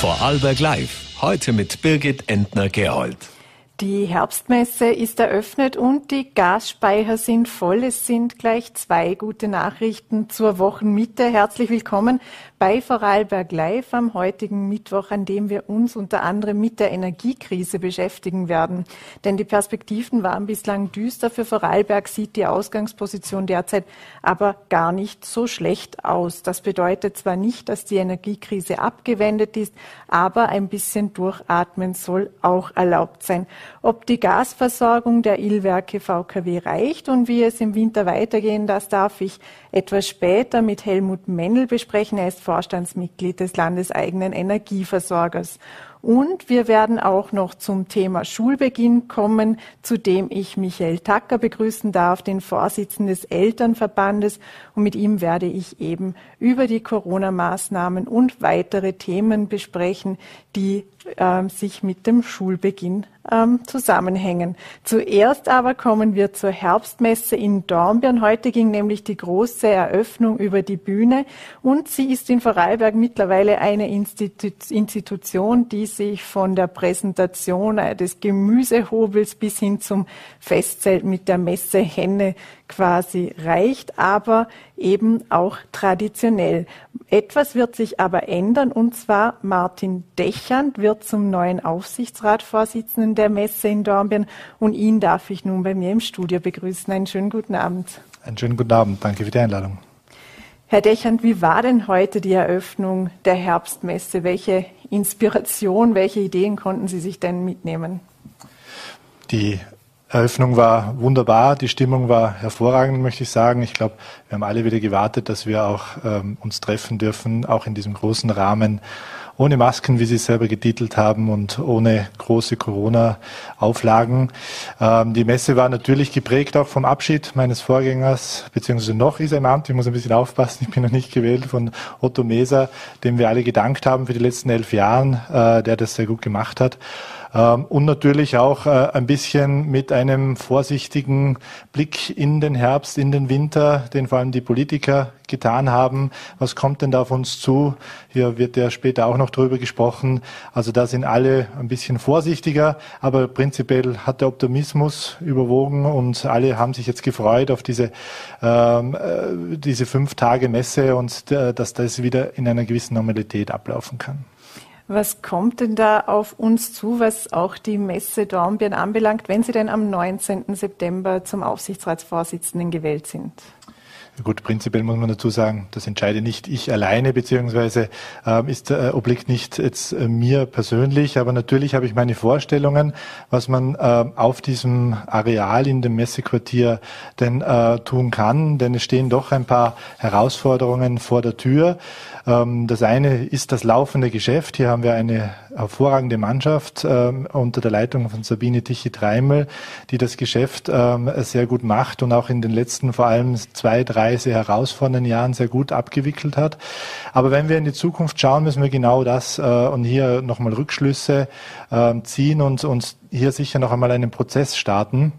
Vorarlberg Live. Heute mit Birgit Entner-Gerold. Die Herbstmesse ist eröffnet und die Gasspeicher sind voll. Es sind gleich zwei gute Nachrichten zur Wochenmitte. Herzlich willkommen bei Vorarlberg Live am heutigen Mittwoch, an dem wir uns unter anderem mit der Energiekrise beschäftigen werden. Denn die Perspektiven waren bislang düster. Für Vorarlberg sieht die Ausgangsposition derzeit aber gar nicht so schlecht aus. Das bedeutet zwar nicht, dass die Energiekrise abgewendet ist, aber ein bisschen durchatmen soll auch erlaubt sein. Ob die Gasversorgung der Illwerke VKW reicht und wie es im Winter weitergehen, das darf ich etwas später mit Helmut Mennel besprechen. Er ist Vorstandsmitglied des landeseigenen Energieversorgers. Und wir werden auch noch zum Thema Schulbeginn kommen, zu dem ich Michael Tacker begrüßen darf, den Vorsitzenden des Elternverbandes. Und mit ihm werde ich eben über die Corona-Maßnahmen und weitere Themen besprechen, die äh, sich mit dem Schulbeginn ähm, zusammenhängen. Zuerst aber kommen wir zur Herbstmesse in Dornbirn. Heute ging nämlich die große Eröffnung über die Bühne und sie ist in Vorarlberg mittlerweile eine Institu Institution, die sich von der Präsentation äh, des Gemüsehobels bis hin zum Festzelt mit der Messe Henne quasi reicht, aber eben auch traditionell. Etwas wird sich aber ändern und zwar Martin Dechand wird zum neuen Aufsichtsratsvorsitzenden der Messe in Dornbirn und ihn darf ich nun bei mir im Studio begrüßen. Einen schönen guten Abend. Einen schönen guten Abend. Danke für die Einladung. Herr Dechand, wie war denn heute die Eröffnung der Herbstmesse? Welche Inspiration, welche Ideen konnten Sie sich denn mitnehmen? Die Eröffnung war wunderbar, die Stimmung war hervorragend, möchte ich sagen. Ich glaube, wir haben alle wieder gewartet, dass wir auch ähm, uns treffen dürfen, auch in diesem großen Rahmen, ohne Masken, wie Sie es selber getitelt haben, und ohne große Corona-Auflagen. Ähm, die Messe war natürlich geprägt auch vom Abschied meines Vorgängers, beziehungsweise noch ist er im Amt, ich muss ein bisschen aufpassen, ich bin noch nicht gewählt, von Otto Meser, dem wir alle gedankt haben für die letzten elf Jahre, äh, der das sehr gut gemacht hat. Ähm, und natürlich auch äh, ein bisschen mit einem vorsichtigen Blick in den Herbst, in den Winter, den vor allem die Politiker getan haben. Was kommt denn da auf uns zu? Hier wird ja später auch noch drüber gesprochen. Also da sind alle ein bisschen vorsichtiger, aber prinzipiell hat der Optimismus überwogen und alle haben sich jetzt gefreut auf diese, ähm, äh, diese fünf Tage Messe und äh, dass das wieder in einer gewissen Normalität ablaufen kann. Was kommt denn da auf uns zu, was auch die Messe Dornbirn anbelangt, wenn Sie denn am 19. September zum Aufsichtsratsvorsitzenden gewählt sind? Gut, prinzipiell muss man dazu sagen, das entscheide nicht ich alleine, beziehungsweise äh, ist, äh, obliegt nicht jetzt äh, mir persönlich, aber natürlich habe ich meine Vorstellungen, was man äh, auf diesem Areal in dem Messequartier denn äh, tun kann, denn es stehen doch ein paar Herausforderungen vor der Tür. Ähm, das eine ist das laufende Geschäft. Hier haben wir eine hervorragende Mannschaft ähm, unter der Leitung von Sabine Tichy-Treimel, die das Geschäft ähm, sehr gut macht und auch in den letzten vor allem zwei, drei sehr herausfordernden Jahren sehr gut abgewickelt hat. Aber wenn wir in die Zukunft schauen, müssen wir genau das äh, und hier nochmal Rückschlüsse ziehen und uns hier sicher noch einmal einen Prozess starten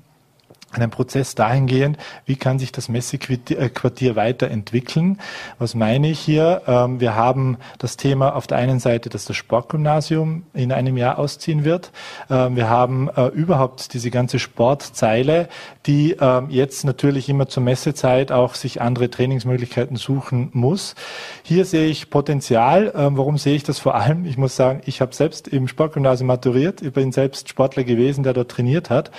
einen Prozess dahingehend, wie kann sich das Messequartier weiterentwickeln. Was meine ich hier? Ähm, wir haben das Thema auf der einen Seite, dass das Sportgymnasium in einem Jahr ausziehen wird. Ähm, wir haben äh, überhaupt diese ganze Sportzeile, die ähm, jetzt natürlich immer zur Messezeit auch sich andere Trainingsmöglichkeiten suchen muss. Hier sehe ich Potenzial. Warum sehe ich das vor allem? Ich muss sagen, ich habe selbst im Sportgymnasium maturiert. Ich bin selbst Sportler gewesen, der dort trainiert hat.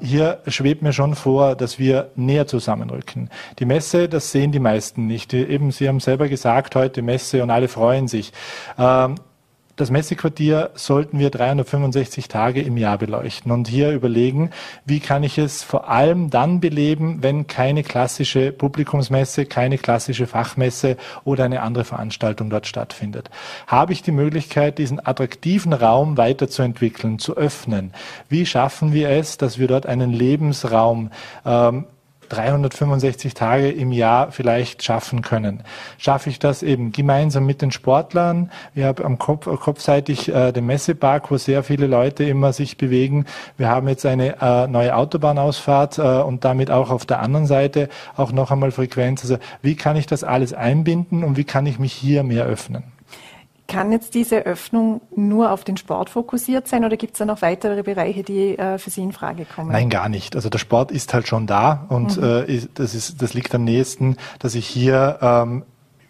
Hier schwebt mir schon vor, dass wir näher zusammenrücken. Die Messe, das sehen die meisten nicht. Eben, Sie haben selber gesagt, heute Messe und alle freuen sich. Ähm, das Messequartier sollten wir 365 Tage im Jahr beleuchten und hier überlegen, wie kann ich es vor allem dann beleben, wenn keine klassische Publikumsmesse, keine klassische Fachmesse oder eine andere Veranstaltung dort stattfindet. Habe ich die Möglichkeit, diesen attraktiven Raum weiterzuentwickeln, zu öffnen? Wie schaffen wir es, dass wir dort einen Lebensraum ähm, 365 Tage im Jahr vielleicht schaffen können. Schaffe ich das eben gemeinsam mit den Sportlern? Wir haben am Kopf, kopfseitig äh, den Messepark, wo sehr viele Leute immer sich bewegen. Wir haben jetzt eine äh, neue Autobahnausfahrt äh, und damit auch auf der anderen Seite auch noch einmal Frequenz. Also wie kann ich das alles einbinden und wie kann ich mich hier mehr öffnen? Kann jetzt diese Öffnung nur auf den Sport fokussiert sein oder gibt es da noch weitere Bereiche, die äh, für Sie in Frage kommen? Nein, gar nicht. Also der Sport ist halt schon da und mhm. äh, das, ist, das liegt am nächsten, dass ich hier ähm,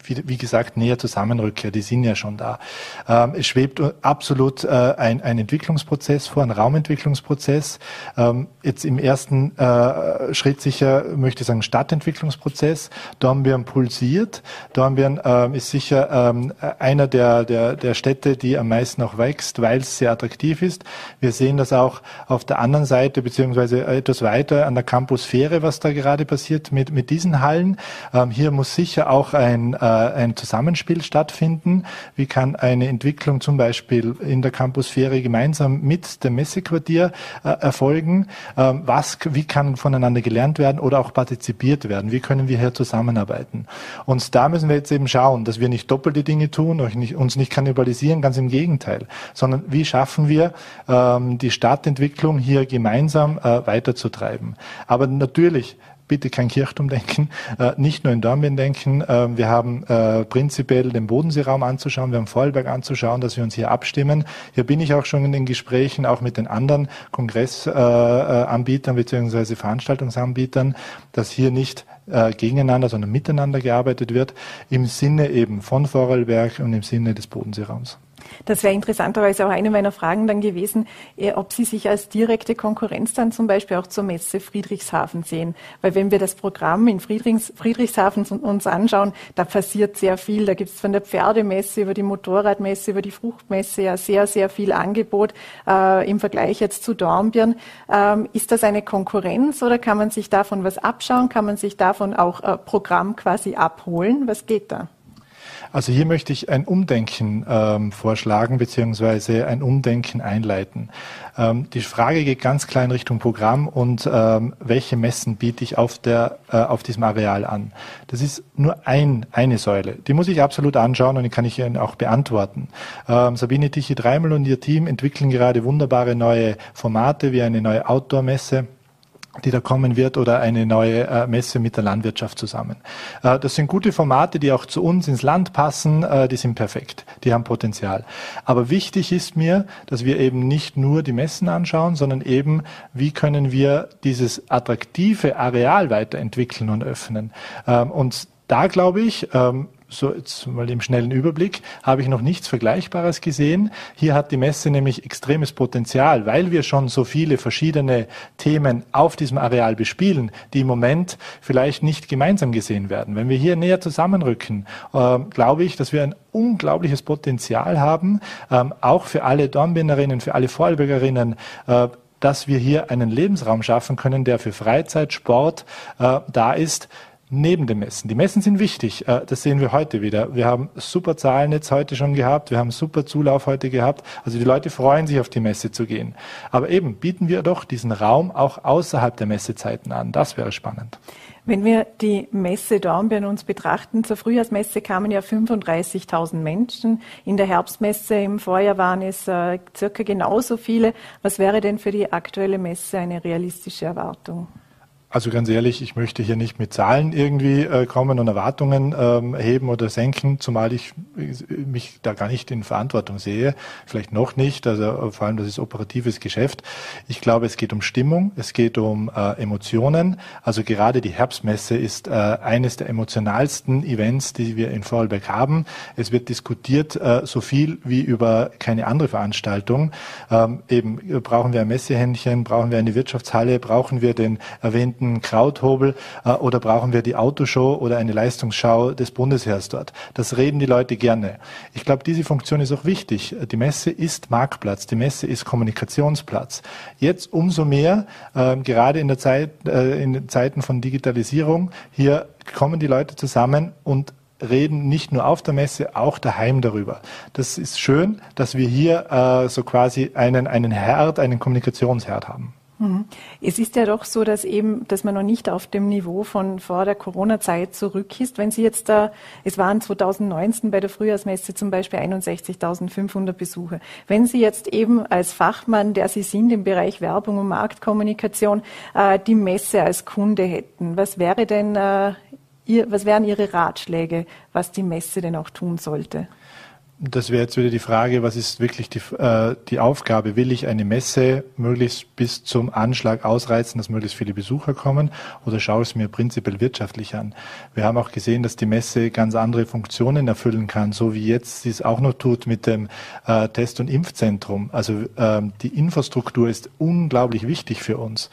wie, wie gesagt, näher zusammenrücke. Die sind ja schon da. Ähm, es schwebt absolut äh, ein, ein Entwicklungsprozess vor, ein Raumentwicklungsprozess. Ähm, jetzt im ersten äh, Schritt sicher, möchte ich sagen, Stadtentwicklungsprozess. Einen pulsiert. Wir ähm, ist sicher ähm, einer der, der, der Städte, die am meisten auch wächst, weil es sehr attraktiv ist. Wir sehen das auch auf der anderen Seite, beziehungsweise etwas weiter an der Campusphäre, was da gerade passiert mit, mit diesen Hallen. Ähm, hier muss sicher auch ein äh, ein Zusammenspiel stattfinden? Wie kann eine Entwicklung zum Beispiel in der Campusphäre gemeinsam mit dem Messequartier äh, erfolgen? Ähm, was, wie kann voneinander gelernt werden oder auch partizipiert werden? Wie können wir hier zusammenarbeiten? Und da müssen wir jetzt eben schauen, dass wir nicht doppelte Dinge tun, uns nicht kannibalisieren, ganz im Gegenteil, sondern wie schaffen wir ähm, die Stadtentwicklung hier gemeinsam äh, weiterzutreiben. Aber natürlich bitte kein Kirchturmdenken, äh, nicht nur in Dornbirn denken. Äh, wir haben äh, prinzipiell den Bodenseeraum anzuschauen, wir haben Vorarlberg anzuschauen, dass wir uns hier abstimmen. Hier bin ich auch schon in den Gesprächen, auch mit den anderen Kongressanbietern äh, bzw. Veranstaltungsanbietern, dass hier nicht äh, gegeneinander, sondern miteinander gearbeitet wird, im Sinne eben von Vorarlberg und im Sinne des Bodenseeraums. Das wäre interessanterweise auch eine meiner Fragen dann gewesen, äh, ob Sie sich als direkte Konkurrenz dann zum Beispiel auch zur Messe Friedrichshafen sehen. Weil wenn wir das Programm in Friedrichs, Friedrichshafen uns anschauen, da passiert sehr viel. Da gibt es von der Pferdemesse über die Motorradmesse, über die Fruchtmesse ja sehr, sehr viel Angebot äh, im Vergleich jetzt zu Dornbirn. Ähm, ist das eine Konkurrenz oder kann man sich davon was abschauen? Kann man sich davon auch äh, Programm quasi abholen? Was geht da? Also hier möchte ich ein Umdenken ähm, vorschlagen beziehungsweise ein Umdenken einleiten. Ähm, die Frage geht ganz klar in Richtung Programm und ähm, welche Messen biete ich auf, der, äh, auf diesem Areal an. Das ist nur ein, eine Säule. Die muss ich absolut anschauen und die kann ich Ihnen auch beantworten. Ähm, Sabine Tichy-Dreimel und ihr Team entwickeln gerade wunderbare neue Formate wie eine neue Outdoor-Messe die da kommen wird oder eine neue äh, Messe mit der Landwirtschaft zusammen. Äh, das sind gute Formate, die auch zu uns ins Land passen, äh, die sind perfekt, die haben Potenzial. Aber wichtig ist mir, dass wir eben nicht nur die Messen anschauen, sondern eben, wie können wir dieses attraktive Areal weiterentwickeln und öffnen. Ähm, und da glaube ich, ähm, so jetzt mal im schnellen Überblick, habe ich noch nichts Vergleichbares gesehen. Hier hat die Messe nämlich extremes Potenzial, weil wir schon so viele verschiedene Themen auf diesem Areal bespielen, die im Moment vielleicht nicht gemeinsam gesehen werden. Wenn wir hier näher zusammenrücken, äh, glaube ich, dass wir ein unglaubliches Potenzial haben, äh, auch für alle Dornbinderinnen, für alle Vorarlbergerinnen, äh, dass wir hier einen Lebensraum schaffen können, der für Freizeit, Sport äh, da ist, neben den Messen. Die Messen sind wichtig, äh, das sehen wir heute wieder. Wir haben super Zahlen jetzt heute schon gehabt, wir haben super Zulauf heute gehabt. Also die Leute freuen sich auf die Messe zu gehen. Aber eben bieten wir doch diesen Raum auch außerhalb der Messezeiten an. Das wäre spannend. Wenn wir die Messe Dornbirn uns betrachten, zur Frühjahrsmesse kamen ja 35.000 Menschen. In der Herbstmesse im Vorjahr waren es äh, circa genauso viele. Was wäre denn für die aktuelle Messe eine realistische Erwartung? Also ganz ehrlich, ich möchte hier nicht mit Zahlen irgendwie äh, kommen und Erwartungen ähm, heben oder senken, zumal ich mich da gar nicht in Verantwortung sehe. Vielleicht noch nicht, also äh, vor allem das ist operatives Geschäft. Ich glaube, es geht um Stimmung, es geht um äh, Emotionen. Also gerade die Herbstmesse ist äh, eines der emotionalsten Events, die wir in Vorarlberg haben. Es wird diskutiert äh, so viel wie über keine andere Veranstaltung. Ähm, eben brauchen wir ein Messehändchen, brauchen wir eine Wirtschaftshalle, brauchen wir den erwähnten berühmten Krauthobel äh, oder brauchen wir die Autoshow oder eine Leistungsschau des Bundesheers dort? Das reden die Leute gerne. Ich glaube, diese Funktion ist auch wichtig. Die Messe ist Marktplatz, die Messe ist Kommunikationsplatz. Jetzt umso mehr, äh, gerade in der Zeit, äh, in Zeiten von Digitalisierung, hier kommen die Leute zusammen und reden nicht nur auf der Messe, auch daheim darüber. Das ist schön, dass wir hier äh, so quasi einen, einen Herd, einen Kommunikationsherd haben. Mhm. Es ist ja doch so, dass eben, dass man noch nicht auf dem Niveau von vor der Corona-Zeit zurück ist. Wenn Sie jetzt da, es waren 2019 bei der Frühjahrsmesse zum Beispiel 61.500 Besucher. Wenn Sie jetzt eben als Fachmann, der Sie sind im Bereich Werbung und Marktkommunikation, äh, die Messe als Kunde hätten, was wäre denn, äh, was wären Ihre Ratschläge, was die Messe denn auch tun sollte? Das wäre jetzt wieder die Frage, was ist wirklich die, äh, die Aufgabe? Will ich eine Messe möglichst bis zum Anschlag ausreizen, dass möglichst viele Besucher kommen oder schaue ich es mir prinzipiell wirtschaftlich an? Wir haben auch gesehen, dass die Messe ganz andere Funktionen erfüllen kann, so wie jetzt sie es auch noch tut mit dem äh, Test- und Impfzentrum. Also ähm, die Infrastruktur ist unglaublich wichtig für uns.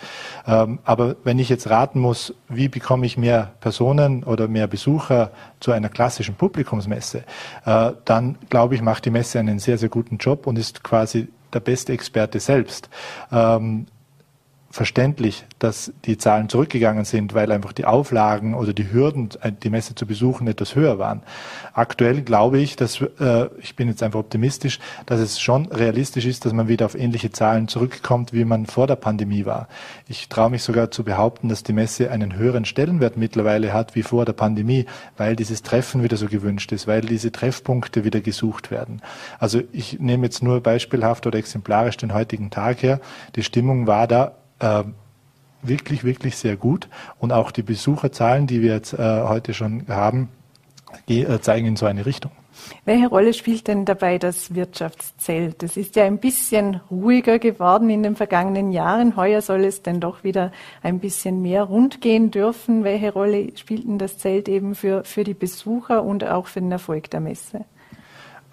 Ähm, aber wenn ich jetzt raten muss, wie bekomme ich mehr Personen oder mehr Besucher zu einer klassischen Publikumsmesse, äh, dann glaube ich, macht die Messe einen sehr, sehr guten Job und ist quasi der beste Experte selbst. Ähm, verständlich, dass die Zahlen zurückgegangen sind, weil einfach die Auflagen oder die Hürden, die Messe zu besuchen, etwas höher waren. Aktuell glaube ich, dass äh, ich bin jetzt einfach optimistisch, dass es schon realistisch ist, dass man wieder auf ähnliche Zahlen zurückkommt, wie man vor der Pandemie war. Ich traue mich sogar zu behaupten, dass die Messe einen höheren Stellenwert mittlerweile hat wie vor der Pandemie, weil dieses Treffen wieder so gewünscht ist, weil diese Treffpunkte wieder gesucht werden. Also ich nehme jetzt nur beispielhaft oder exemplarisch den heutigen Tag her. Die Stimmung war da äh, wirklich, wirklich sehr gut. Und auch die Besucherzahlen, die wir jetzt äh, heute schon haben, äh, zeigen in so eine Richtung. Welche Rolle spielt denn dabei das Wirtschaftszelt? Das ist ja ein bisschen ruhiger geworden in den vergangenen Jahren. Heuer soll es denn doch wieder ein bisschen mehr rund gehen dürfen. Welche Rolle spielt denn das Zelt eben für, für die Besucher und auch für den Erfolg der Messe?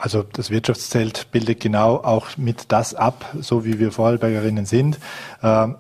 Also das Wirtschaftszelt bildet genau auch mit das ab, so wie wir Vorarlbergerinnen sind. Ähm,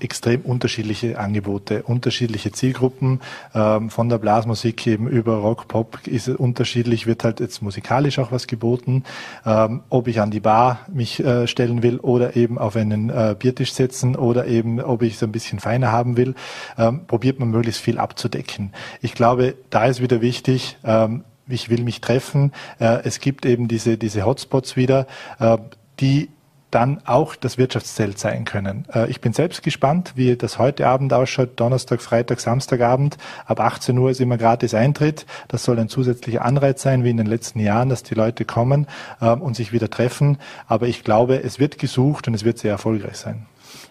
extrem unterschiedliche Angebote, unterschiedliche Zielgruppen. Ähm, von der Blasmusik eben über Rock, Pop ist unterschiedlich, wird halt jetzt musikalisch auch was geboten. Ähm, ob ich an die Bar mich äh, stellen will oder eben auf einen äh, Biertisch setzen oder eben ob ich es ein bisschen feiner haben will, ähm, probiert man möglichst viel abzudecken. Ich glaube, da ist wieder wichtig, ähm, ich will mich treffen. Äh, es gibt eben diese, diese Hotspots wieder, äh, die dann auch das Wirtschaftszelt sein können. Äh, ich bin selbst gespannt, wie das heute Abend ausschaut, Donnerstag, Freitag, Samstagabend. Ab 18 Uhr ist immer gratis Eintritt. Das soll ein zusätzlicher Anreiz sein, wie in den letzten Jahren, dass die Leute kommen und sich wieder treffen. Aber ich glaube, es wird gesucht und es wird sehr erfolgreich sein.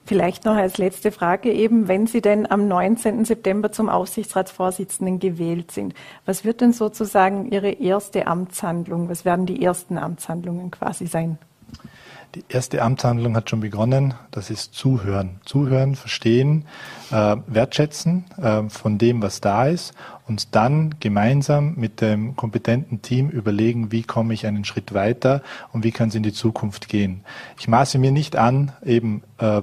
Vielleicht noch als letzte Frage eben, wenn Sie denn am 19. September zum Aufsichtsratsvorsitzenden gewählt sind, was wird denn sozusagen Ihre erste Amtshandlung, was werden die ersten Amtshandlungen quasi sein? Die erste Amtshandlung hat schon begonnen. Das ist Zuhören. Zuhören, verstehen, äh, wertschätzen äh, von dem, was da ist und dann gemeinsam mit dem kompetenten Team überlegen, wie komme ich einen Schritt weiter und wie kann es in die Zukunft gehen. Ich maße mir nicht an, eben äh,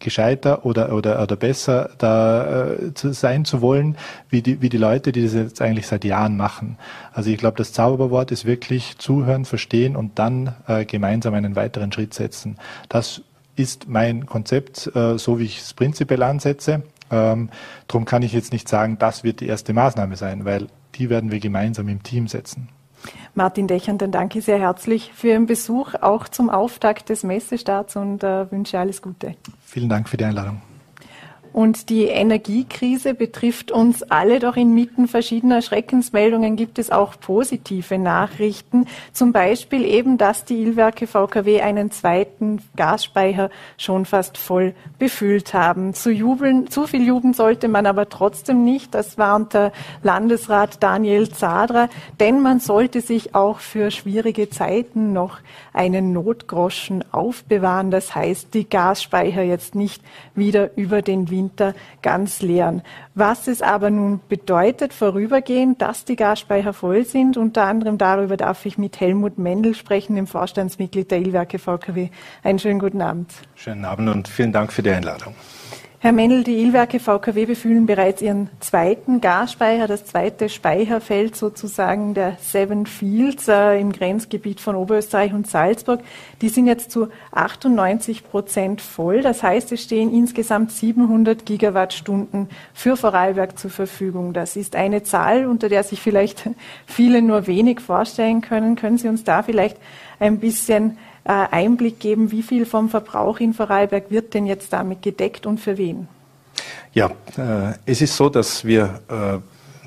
gescheiter oder, oder, oder besser da äh, zu sein zu wollen, wie die, wie die Leute, die das jetzt eigentlich seit Jahren machen. Also ich glaube, das Zauberwort ist wirklich zuhören, verstehen und dann äh, gemeinsam einen weiteren Schritt setzen. Das ist mein Konzept, äh, so wie ich es prinzipiell ansetze. Ähm, darum kann ich jetzt nicht sagen, das wird die erste Maßnahme sein, weil die werden wir gemeinsam im Team setzen. Martin Dechern, dann danke sehr herzlich für Ihren Besuch, auch zum Auftakt des Messestarts und äh, wünsche alles Gute. Vielen Dank für die Einladung. Und die Energiekrise betrifft uns alle, doch inmitten verschiedener Schreckensmeldungen gibt es auch positive Nachrichten. Zum Beispiel eben, dass die Ilwerke VKW einen zweiten Gasspeicher schon fast voll befüllt haben. Zu jubeln, zu viel jubeln sollte man aber trotzdem nicht. Das warnt der Landesrat Daniel Zadra, denn man sollte sich auch für schwierige Zeiten noch einen Notgroschen aufbewahren. Das heißt, die Gasspeicher jetzt nicht wieder über den Winter Winter ganz leeren. Was es aber nun bedeutet, vorübergehend, dass die Gasspeicher voll sind, unter anderem darüber darf ich mit Helmut Mendel sprechen, dem Vorstandsmitglied der Ilwerke VKW. Einen schönen guten Abend. Schönen Abend und vielen Dank für die Einladung. Herr Mendel, die Ilwerke VKW befüllen bereits ihren zweiten Gasspeicher, das zweite Speicherfeld sozusagen der Seven Fields äh, im Grenzgebiet von Oberösterreich und Salzburg. Die sind jetzt zu 98 Prozent voll. Das heißt, es stehen insgesamt 700 Gigawattstunden für Vorarlberg zur Verfügung. Das ist eine Zahl, unter der sich vielleicht viele nur wenig vorstellen können. Können Sie uns da vielleicht ein bisschen Einblick geben, wie viel vom Verbrauch in Vorarlberg wird denn jetzt damit gedeckt und für wen? Ja, äh, es ist so, dass wir äh,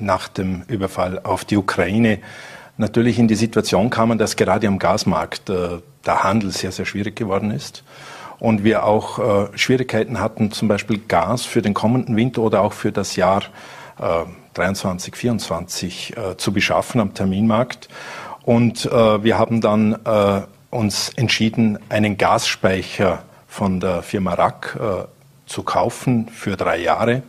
nach dem Überfall auf die Ukraine natürlich in die Situation kamen, dass gerade am Gasmarkt äh, der Handel sehr, sehr schwierig geworden ist. Und wir auch äh, Schwierigkeiten hatten, zum Beispiel Gas für den kommenden Winter oder auch für das Jahr 23, 24 zu beschaffen am Terminmarkt. Und äh, wir haben dann äh, uns entschieden, einen Gasspeicher von der Firma Rack äh, zu kaufen für drei Jahre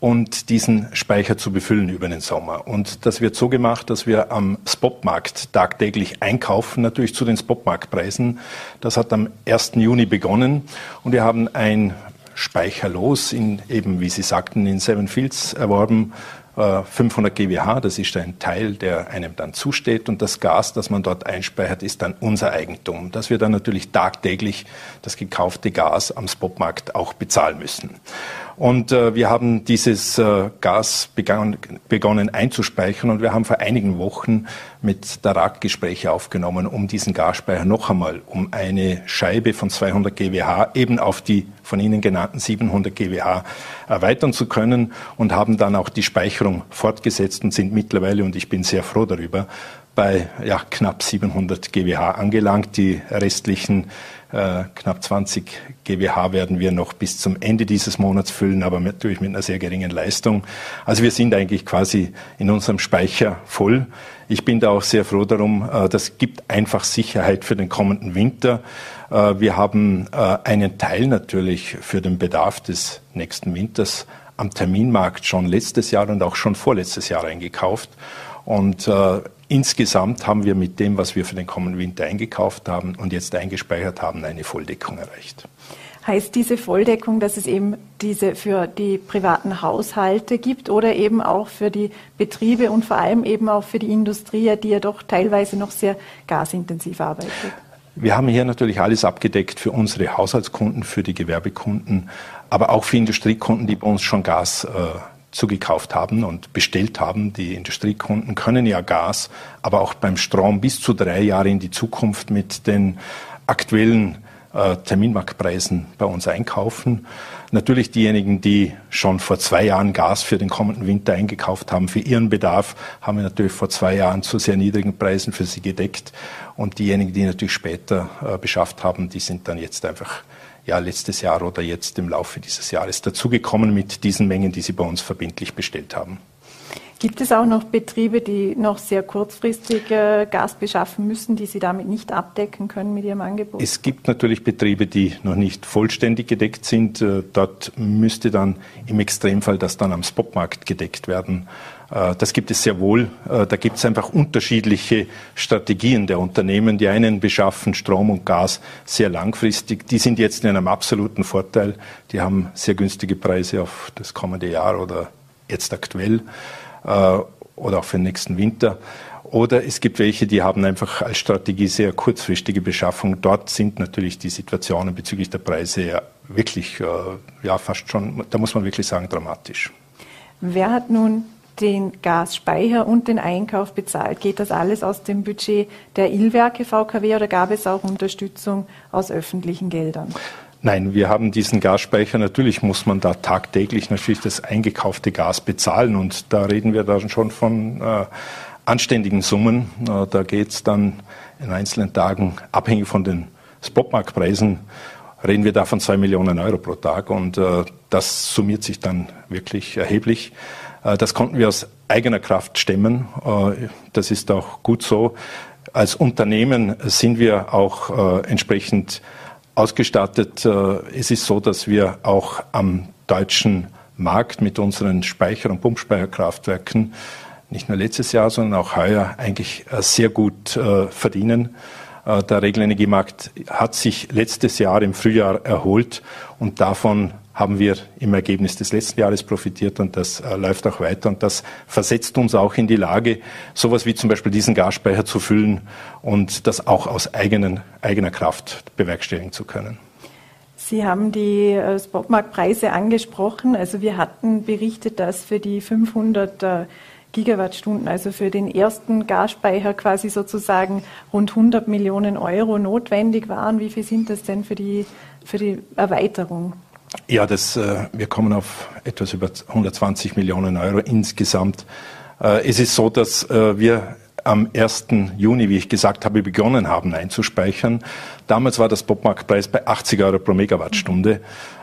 und diesen Speicher zu befüllen über den Sommer. Und das wird so gemacht, dass wir am Spotmarkt tagtäglich einkaufen, natürlich zu den Spotmarktpreisen. Das hat am 1. Juni begonnen und wir haben ein Speicherlos in eben, wie Sie sagten, in Seven Fields erworben 500 GWH, das ist ein Teil, der einem dann zusteht und das Gas, das man dort einspeichert, ist dann unser Eigentum, dass wir dann natürlich tagtäglich das gekaufte Gas am Spotmarkt auch bezahlen müssen. Und äh, wir haben dieses äh, Gas begann, begonnen einzuspeichern und wir haben vor einigen Wochen mit der RAG Gespräche aufgenommen, um diesen Gasspeicher noch einmal um eine Scheibe von 200 GWH eben auf die von Ihnen genannten 700 GWH erweitern zu können und haben dann auch die Speicherung fortgesetzt und sind mittlerweile, und ich bin sehr froh darüber, bei ja, knapp 700 GWH angelangt. Die restlichen äh, knapp 20 GWH werden wir noch bis zum Ende dieses Monats füllen, aber natürlich mit einer sehr geringen Leistung. Also wir sind eigentlich quasi in unserem Speicher voll. Ich bin da auch sehr froh darum. Äh, das gibt einfach Sicherheit für den kommenden Winter. Äh, wir haben einen Teil natürlich für den Bedarf des nächsten Winters am Terminmarkt schon letztes Jahr und auch schon vorletztes Jahr eingekauft. Und insgesamt haben wir mit dem, was wir für den kommenden Winter eingekauft haben und jetzt eingespeichert haben, eine Volldeckung erreicht. Heißt diese Volldeckung, dass es eben diese für die privaten Haushalte gibt oder eben auch für die Betriebe und vor allem eben auch für die Industrie, die ja doch teilweise noch sehr gasintensiv arbeitet? Wir haben hier natürlich alles abgedeckt für unsere Haushaltskunden, für die Gewerbekunden, aber auch für Industriekunden, die bei uns schon Gas äh, zugekauft haben und bestellt haben. Die Industriekunden können ja Gas, aber auch beim Strom bis zu drei Jahre in die Zukunft mit den aktuellen äh, Terminmarktpreisen bei uns einkaufen. Natürlich diejenigen, die schon vor zwei Jahren Gas für den kommenden Winter eingekauft haben, für ihren Bedarf, haben wir natürlich vor zwei Jahren zu sehr niedrigen Preisen für sie gedeckt. Und diejenigen, die natürlich später äh, beschafft haben, die sind dann jetzt einfach ja, letztes Jahr oder jetzt im Laufe dieses Jahres dazugekommen mit diesen Mengen, die Sie bei uns verbindlich bestellt haben. Gibt es auch noch Betriebe, die noch sehr kurzfristig äh, Gas beschaffen müssen, die Sie damit nicht abdecken können mit Ihrem Angebot? Es gibt natürlich Betriebe, die noch nicht vollständig gedeckt sind. Äh, dort müsste dann im Extremfall das dann am Spotmarkt gedeckt werden. Äh, das gibt es sehr wohl. Äh, da gibt es einfach unterschiedliche Strategien der Unternehmen. Die einen beschaffen Strom und Gas sehr langfristig. Die sind jetzt in einem absoluten Vorteil. Die haben sehr günstige Preise auf das kommende Jahr oder jetzt aktuell äh, oder auch für den nächsten Winter. Oder es gibt welche, die haben einfach als Strategie sehr kurzfristige Beschaffung. Dort sind natürlich die Situationen bezüglich der Preise ja wirklich, ja, fast schon, da muss man wirklich sagen, dramatisch. Wer hat nun den Gasspeicher und den Einkauf bezahlt. Geht das alles aus dem Budget der Illwerke VKW oder gab es auch Unterstützung aus öffentlichen Geldern? Nein, wir haben diesen Gasspeicher. Natürlich muss man da tagtäglich natürlich das eingekaufte Gas bezahlen und da reden wir dann schon von äh, anständigen Summen. Äh, da geht es dann in einzelnen Tagen, abhängig von den Spotmarktpreisen, reden wir da von zwei Millionen Euro pro Tag und äh, das summiert sich dann wirklich erheblich. Äh, das konnten wir aus eigener Kraft stemmen. Äh, das ist auch gut so. Als Unternehmen sind wir auch äh, entsprechend ausgestattet. Es ist so, dass wir auch am deutschen Markt mit unseren Speicher- und Pumpspeicherkraftwerken nicht nur letztes Jahr, sondern auch heuer eigentlich sehr gut verdienen. Der Regelenergiemarkt hat sich letztes Jahr im Frühjahr erholt und davon haben wir im Ergebnis des letzten Jahres profitiert und das äh, läuft auch weiter und das versetzt uns auch in die Lage, sowas wie zum Beispiel diesen Gasspeicher zu füllen und das auch aus eigenen, eigener Kraft bewerkstelligen zu können. Sie haben die äh, Spotmarktpreise angesprochen. Also wir hatten berichtet, dass für die 500 äh, Gigawattstunden, also für den ersten Gasspeicher quasi sozusagen rund 100 Millionen Euro notwendig waren. Wie viel sind das denn für die, für die Erweiterung? Ja, das, äh, wir kommen auf etwas über 120 Millionen Euro insgesamt. Äh, es ist so, dass äh, wir am 1. Juni, wie ich gesagt habe, begonnen haben einzuspeichern. Damals war das Popmarktpreis bei 80 Euro pro Megawattstunde.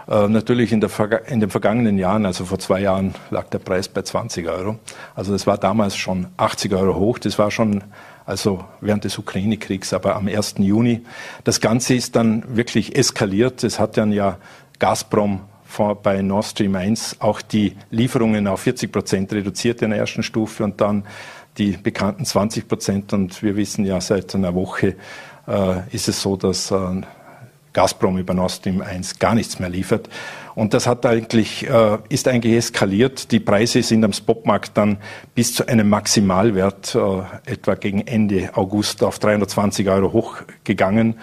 Natürlich in, in, den vergangenen Jahren, also vor zwei Jahren, lag der Preis bei 20 Euro. Also das war damals schon 80 Euro hoch. Das war schon also während des Ukraine-Kriegs, aber am 1. Juni. Das Ganze ist dann wirklich eskaliert. Es hat dann ja Gazprom bei Nord Stream 1 auch die Lieferungen auf 40 Prozent reduziert in der ersten Stufe und dann die bekannten 20 Prozent. Und wir wissen ja seit einer Woche äh, ist es so, dass äh, Gazprom über Nord Stream 1 gar nichts mehr liefert. Und das hat eigentlich, äh, ist eigentlich eskaliert. Die Preise sind am Spotmarkt dann bis zu einem Maximalwert äh, etwa gegen Ende August auf 320 Euro hochgegangen.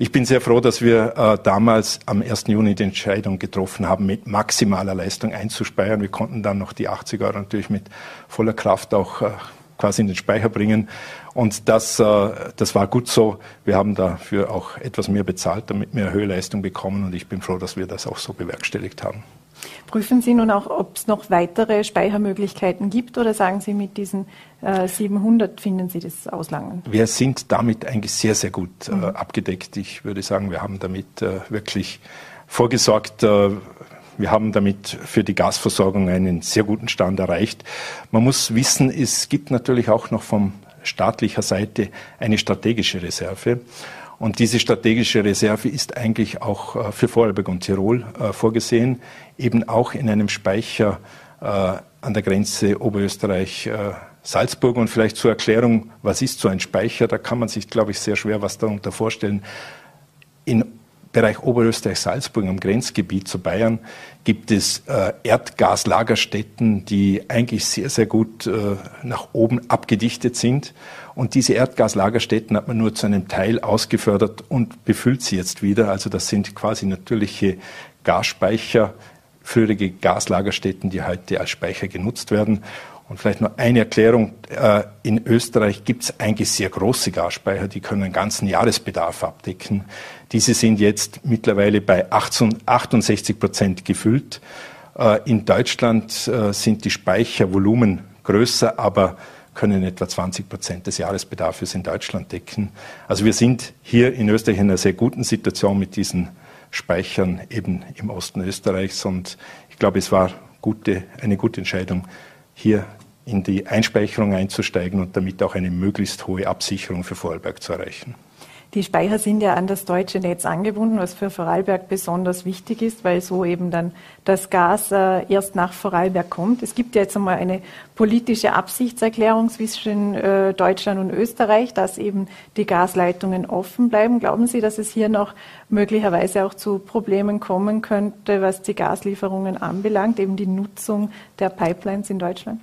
Ich bin sehr froh, dass wir äh, damals am 1. Juni die Entscheidung getroffen haben, mit maximaler Leistung einzuspeichern. Wir konnten dann noch die 80 Euro natürlich mit voller Kraft auch äh, quasi in den Speicher bringen. Und das, äh, das war gut so. Wir haben dafür auch etwas mehr bezahlt, damit wir Höheleistung bekommen. Und ich bin froh, dass wir das auch so bewerkstelligt haben. Prüfen Sie nun auch, ob es noch weitere Speichermöglichkeiten gibt oder sagen Sie, mit diesen äh, 700 finden Sie das auslangen? Wir sind damit eigentlich sehr, sehr gut äh, mhm. abgedeckt. Ich würde sagen, wir haben damit äh, wirklich vorgesorgt. Äh, wir haben damit für die Gasversorgung einen sehr guten Stand erreicht. Man muss wissen, es gibt natürlich auch noch von staatlicher Seite eine strategische Reserve. Und diese strategische Reserve ist eigentlich auch äh, für Vorarlberg und Tirol äh, vorgesehen, eben auch in einem Speicher äh, an der Grenze Oberösterreich-Salzburg. Und vielleicht zur Erklärung, was ist so ein Speicher? Da kann man sich, glaube ich, sehr schwer was darunter vorstellen. In Bereich Oberösterreich-Salzburg am Grenzgebiet zu Bayern gibt es äh, Erdgaslagerstätten, die eigentlich sehr, sehr gut äh, nach oben abgedichtet sind. Und diese Erdgaslagerstätten hat man nur zu einem Teil ausgefördert und befüllt sie jetzt wieder. Also das sind quasi natürliche Gasspeicher, frühere Gaslagerstätten, die heute als Speicher genutzt werden. Und vielleicht noch eine Erklärung. Äh, in Österreich gibt es eigentlich sehr große Gasspeicher, die können einen ganzen Jahresbedarf abdecken. Diese sind jetzt mittlerweile bei 68 Prozent gefüllt. Äh, in Deutschland äh, sind die Speichervolumen größer, aber können etwa 20 Prozent des Jahresbedarfs in Deutschland decken. Also wir sind hier in Österreich in einer sehr guten Situation mit diesen Speichern eben im Osten Österreichs. Und ich glaube, es war gute, eine gute Entscheidung, hier in die Einspeicherung einzusteigen und damit auch eine möglichst hohe Absicherung für Vorarlberg zu erreichen. Die Speicher sind ja an das deutsche Netz angebunden, was für Vorarlberg besonders wichtig ist, weil so eben dann das Gas äh, erst nach Vorarlberg kommt. Es gibt ja jetzt einmal eine politische Absichtserklärung zwischen äh, Deutschland und Österreich, dass eben die Gasleitungen offen bleiben. Glauben Sie, dass es hier noch möglicherweise auch zu Problemen kommen könnte, was die Gaslieferungen anbelangt, eben die Nutzung der Pipelines in Deutschland?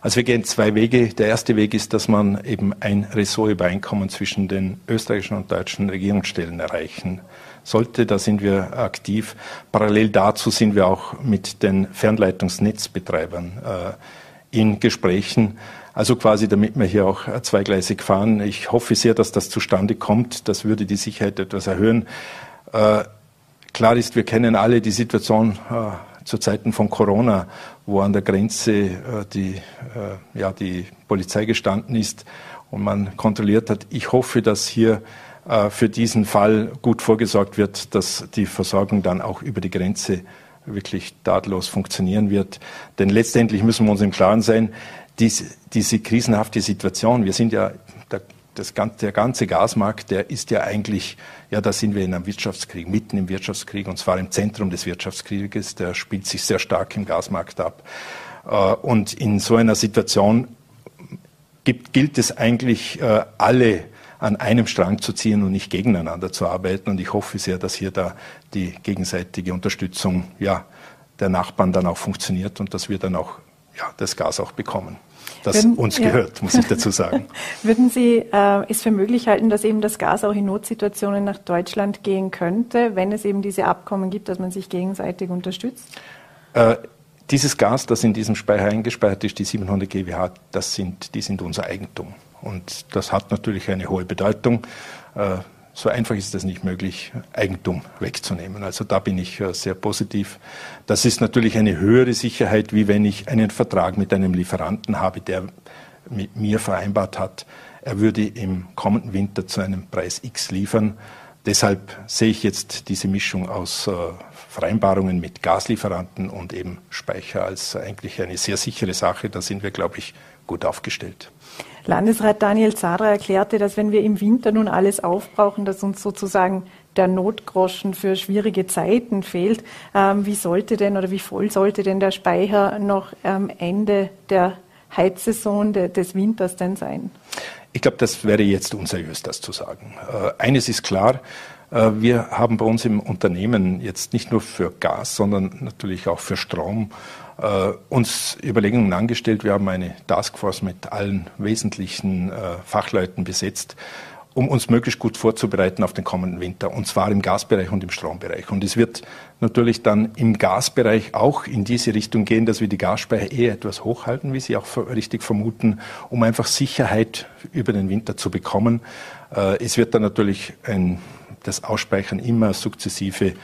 Also wir gehen zwei Wege. Der erste Weg ist, dass man eben ein Ressortübereinkommen zwischen den österreichischen und deutschen Regierungsstellen erreichen sollte. Da sind wir aktiv. Parallel dazu sind wir auch mit den Fernleitungsnetzbetreibern äh, in Gesprächen. Also quasi, damit wir hier auch zweigleisig fahren. Ich hoffe sehr, dass das zustande kommt. Das würde die Sicherheit etwas erhöhen. Äh, klar ist, wir kennen alle die Situation äh, zu Zeiten von Corona, wo an der Grenze äh, die, äh, ja, die Polizei gestanden ist und man kontrolliert hat. Ich hoffe, dass hier äh, für diesen Fall gut vorgesorgt wird, dass die Versorgung dann auch über die Grenze wirklich tadellos funktionieren wird. Denn letztendlich müssen wir uns im Klaren sein, diese, diese krisenhafte Situation, wir sind ja das, der ganze Gasmarkt, der ist ja eigentlich, ja, da sind wir in einem Wirtschaftskrieg, mitten im Wirtschaftskrieg, und zwar im Zentrum des Wirtschaftskrieges, der spielt sich sehr stark im Gasmarkt ab. Äh, und in so einer Situation gibt, gilt es eigentlich, äh, alle an einem Strang zu ziehen und nicht gegeneinander zu arbeiten. Und ich hoffe sehr, dass hier da die gegenseitige Unterstützung ja, der Nachbarn dann auch funktioniert und dass wir dann auch ja, das Gas auch bekommen das Würden, uns gehört, ja. muss ich dazu sagen. Würden Sie äh, es für möglich halten, dass eben das Gas auch in Notsituationen nach Deutschland gehen könnte, wenn es eben diese Abkommen gibt, dass man sich gegenseitig unterstützt? Äh, dieses Gas, das in diesem Speicher eingespeichert ist, die 700 GWH, das sind, die sind unser Eigentum. Und das hat natürlich eine hohe Bedeutung. Äh, so einfach ist es nicht möglich, Eigentum wegzunehmen. Also da bin ich äh, sehr positiv. Das ist natürlich eine höhere Sicherheit, wie wenn ich einen Vertrag mit einem Lieferanten habe, der mit mir vereinbart hat, er würde im kommenden Winter zu einem Preis X liefern. Deshalb sehe ich jetzt diese Mischung aus äh, Vereinbarungen mit Gaslieferanten und eben Speicher als eigentlich eine sehr sichere Sache. Da sind wir, glaube ich, gut aufgestellt. Landesrat Daniel Zadra erklärte, dass wenn wir im Winter nun alles aufbrauchen, dass uns sozusagen der Notgroschen für schwierige Zeiten fehlt. Ähm, wie sollte denn oder wie voll sollte denn der Speicher noch am Ende der Heizsaison de, des Winters denn sein? Ich glaube, das wäre jetzt unseriös, das zu sagen. Äh, eines ist klar, wir haben bei uns im Unternehmen jetzt nicht nur für Gas, sondern natürlich auch für Strom äh, uns Überlegungen angestellt. Wir haben eine Taskforce mit allen wesentlichen äh, Fachleuten besetzt, um uns möglichst gut vorzubereiten auf den kommenden Winter, und zwar im Gasbereich und im Strombereich. Und es wird natürlich dann im Gasbereich auch in diese Richtung gehen, dass wir die Gasspeicher eher etwas hochhalten, wie Sie auch richtig vermuten, um einfach Sicherheit über den Winter zu bekommen. Äh, es wird dann natürlich ein, das Ausspeichern immer sukzessive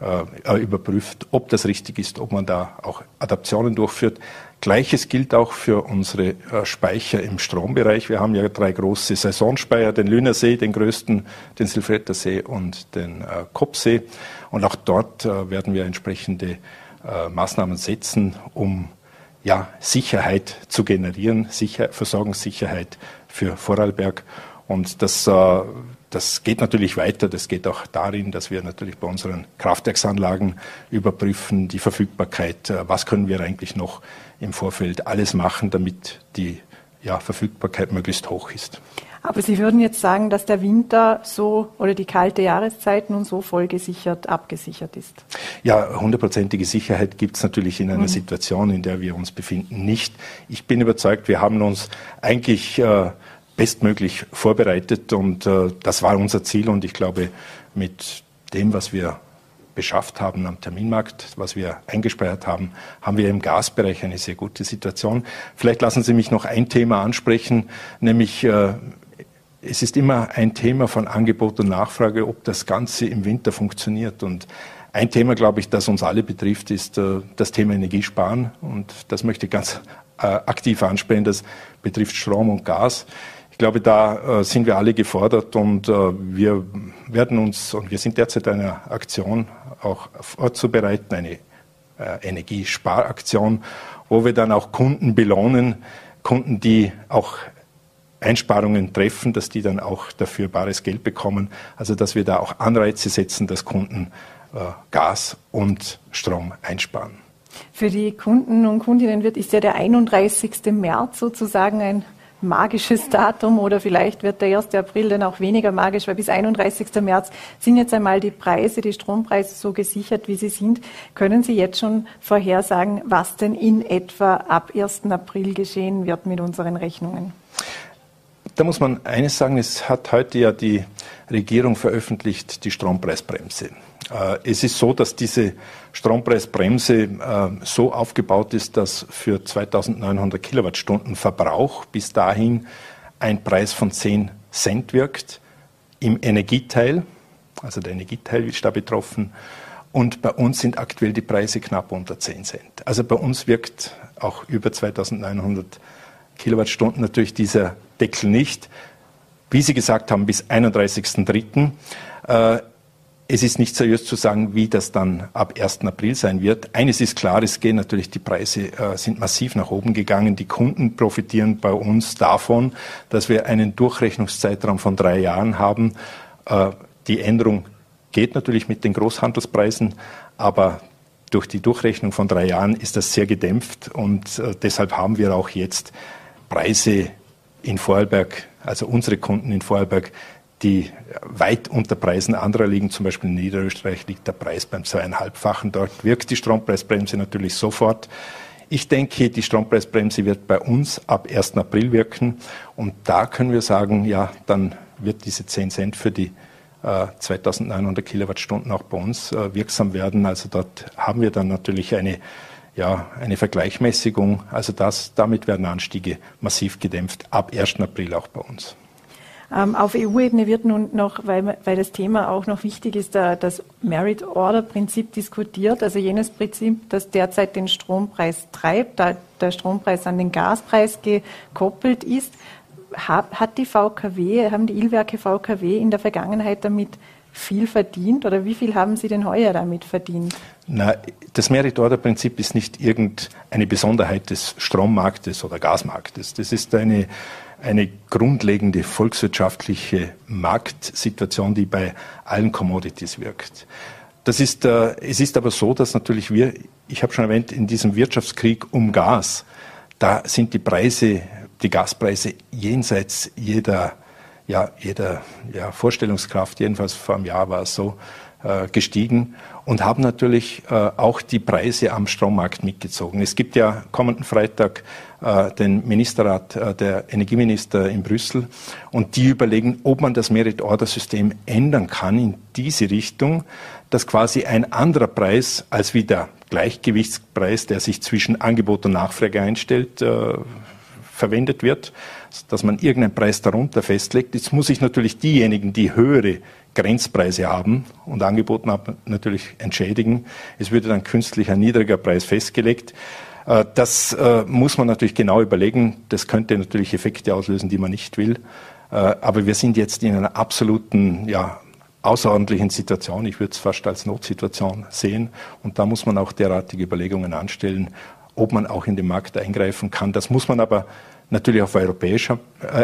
äh, überprüft, ob das richtig ist, ob man da auch Adaptionen durchführt. Gleiches gilt auch für unsere äh, Speicher im Strombereich. Wir haben ja drei große Saisonspeicher, den Lünersee, den größten, den Silfrettersee und den äh, Kopsee. Und auch dort äh, werden wir entsprechende äh, Maßnahmen setzen, um ja, Sicherheit zu generieren, Sicher Versorgungssicherheit für Vorarlberg. Und das, äh, das geht natürlich weiter. Das geht auch darin, dass wir natürlich bei unseren Kraftwerksanlagen überprüfen, die Verfügbarkeit, äh, was können wir eigentlich noch im Vorfeld alles machen, damit die ja, Verfügbarkeit möglichst hoch ist. Aber Sie würden jetzt sagen, dass der Winter so oder die kalte Jahreszeit nun so vollgesichert, abgesichert ist? Ja, hundertprozentige Sicherheit gibt es natürlich in einer mhm. Situation, in der wir uns befinden, nicht. Ich bin überzeugt, wir haben uns eigentlich äh, bestmöglich vorbereitet und äh, das war unser Ziel und ich glaube, mit dem, was wir beschafft haben am Terminmarkt, was wir eingespeichert haben, haben wir im Gasbereich eine sehr gute Situation. Vielleicht lassen Sie mich noch ein Thema ansprechen, nämlich äh, es ist immer ein Thema von Angebot und Nachfrage, ob das Ganze im Winter funktioniert. Und ein Thema, glaube ich, das uns alle betrifft, ist äh, das Thema Energiesparen. Und das möchte ich ganz äh, aktiv ansprechen. Das betrifft Strom und Gas. Ich glaube, da äh, sind wir alle gefordert und äh, wir werden uns, und wir sind derzeit eine Aktion auch vorzubereiten, eine äh, Energiesparaktion, wo wir dann auch Kunden belohnen, Kunden, die auch Einsparungen treffen, dass die dann auch dafür bares Geld bekommen. Also dass wir da auch Anreize setzen, dass Kunden Gas und Strom einsparen. Für die Kunden und Kundinnen wird ist ja der 31. März sozusagen ein magisches Datum oder vielleicht wird der 1. April dann auch weniger magisch, weil bis 31. März sind jetzt einmal die Preise, die Strompreise so gesichert, wie sie sind. Können Sie jetzt schon vorhersagen, was denn in etwa ab 1. April geschehen wird mit unseren Rechnungen? Da muss man eines sagen, es hat heute ja die Regierung veröffentlicht, die Strompreisbremse. Äh, es ist so, dass diese Strompreisbremse äh, so aufgebaut ist, dass für 2900 Kilowattstunden Verbrauch bis dahin ein Preis von 10 Cent wirkt im Energieteil. Also der Energieteil ist da betroffen. Und bei uns sind aktuell die Preise knapp unter 10 Cent. Also bei uns wirkt auch über 2900 Kilowattstunden natürlich dieser Deckel nicht. Wie Sie gesagt haben, bis 31.03. Es ist nicht seriös zu sagen, wie das dann ab 1. April sein wird. Eines ist klar, es gehen natürlich, die Preise äh, sind massiv nach oben gegangen. Die Kunden profitieren bei uns davon, dass wir einen Durchrechnungszeitraum von drei Jahren haben. Äh, die Änderung geht natürlich mit den Großhandelspreisen, aber durch die Durchrechnung von drei Jahren ist das sehr gedämpft und äh, deshalb haben wir auch jetzt Preise in Vorarlberg, also unsere Kunden in Vorarlberg, die weit unter Preisen anderer liegen. Zum Beispiel in Niederösterreich liegt der Preis beim zweieinhalbfachen. Dort wirkt die Strompreisbremse natürlich sofort. Ich denke, die Strompreisbremse wird bei uns ab 1. April wirken. Und da können wir sagen, ja, dann wird diese 10 Cent für die äh, 2900 Kilowattstunden auch bei uns äh, wirksam werden. Also dort haben wir dann natürlich eine, ja, eine Vergleichmäßigung. Also das, damit werden Anstiege massiv gedämpft ab 1. April auch bei uns. Ähm, auf EU-Ebene wird nun noch, weil, weil das Thema auch noch wichtig ist, da, das Merit-Order-Prinzip diskutiert, also jenes Prinzip, das derzeit den Strompreis treibt, da der Strompreis an den Gaspreis gekoppelt ist. Hat, die VKW, haben die Ilwerke VKW in der Vergangenheit damit viel verdient oder wie viel haben Sie denn heuer damit verdient? Na, das Merit-Order-Prinzip ist nicht irgendeine Besonderheit des Strommarktes oder Gasmarktes. Das ist eine eine grundlegende volkswirtschaftliche Marktsituation, die bei allen Commodities wirkt. Das ist, äh, es ist aber so, dass natürlich wir, ich habe schon erwähnt, in diesem Wirtschaftskrieg um Gas, da sind die Preise, die Gaspreise jenseits jeder, ja, jeder ja, Vorstellungskraft, jedenfalls vor einem Jahr war es so, gestiegen und haben natürlich äh, auch die Preise am Strommarkt mitgezogen. Es gibt ja kommenden Freitag äh, den Ministerrat äh, der Energieminister in Brüssel und die überlegen, ob man das Merit-Order-System ändern kann in diese Richtung, dass quasi ein anderer Preis als wie der Gleichgewichtspreis, der sich zwischen Angebot und Nachfrage einstellt, äh, verwendet wird, dass man irgendeinen Preis darunter festlegt. Jetzt muss ich natürlich diejenigen, die höhere Grenzpreise haben und angeboten haben, natürlich entschädigen. Es würde dann künstlich ein niedriger Preis festgelegt. Äh, das äh, muss man natürlich genau überlegen. Das könnte natürlich Effekte auslösen, die man nicht will. Äh, aber wir sind jetzt in einer absoluten, ja, außerordentlichen Situation. Ich würde es fast als Notsituation sehen. Und da muss man auch derartige Überlegungen anstellen, ob man auch in den Markt eingreifen kann. Das muss man aber natürlich auf europäischer